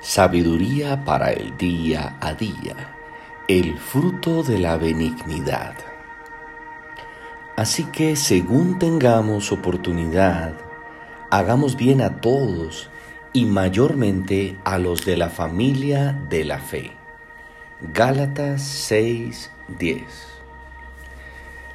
Sabiduría para el día a día, el fruto de la benignidad. Así que según tengamos oportunidad, hagamos bien a todos y mayormente a los de la familia de la fe. Gálatas 6:10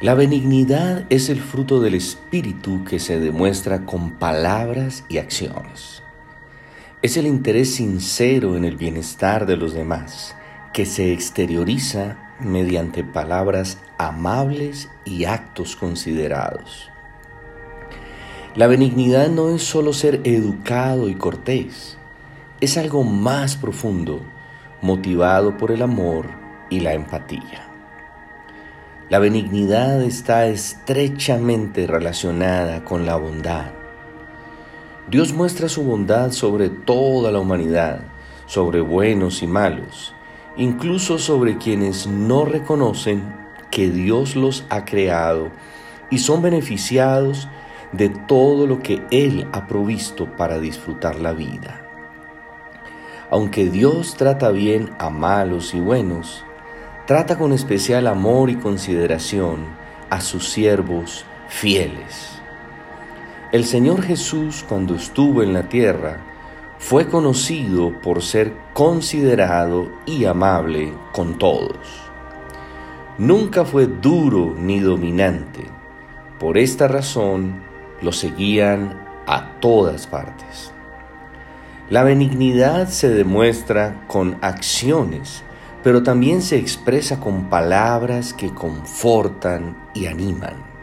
La benignidad es el fruto del Espíritu que se demuestra con palabras y acciones. Es el interés sincero en el bienestar de los demás, que se exterioriza mediante palabras amables y actos considerados. La benignidad no es solo ser educado y cortés, es algo más profundo, motivado por el amor y la empatía. La benignidad está estrechamente relacionada con la bondad Dios muestra su bondad sobre toda la humanidad, sobre buenos y malos, incluso sobre quienes no reconocen que Dios los ha creado y son beneficiados de todo lo que Él ha provisto para disfrutar la vida. Aunque Dios trata bien a malos y buenos, trata con especial amor y consideración a sus siervos fieles. El Señor Jesús cuando estuvo en la tierra fue conocido por ser considerado y amable con todos. Nunca fue duro ni dominante. Por esta razón lo seguían a todas partes. La benignidad se demuestra con acciones, pero también se expresa con palabras que confortan y animan.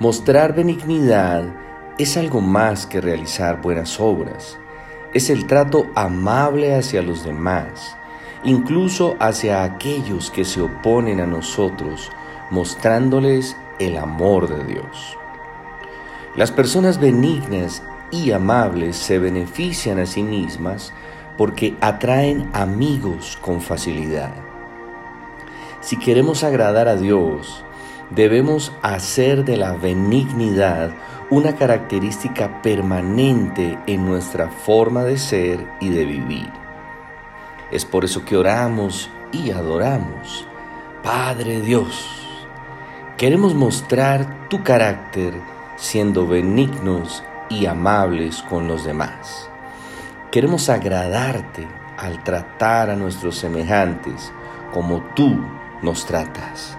Mostrar benignidad es algo más que realizar buenas obras. Es el trato amable hacia los demás, incluso hacia aquellos que se oponen a nosotros, mostrándoles el amor de Dios. Las personas benignas y amables se benefician a sí mismas porque atraen amigos con facilidad. Si queremos agradar a Dios, debemos hacer de la benignidad una característica permanente en nuestra forma de ser y de vivir. Es por eso que oramos y adoramos. Padre Dios, queremos mostrar tu carácter siendo benignos y amables con los demás. Queremos agradarte al tratar a nuestros semejantes como tú nos tratas.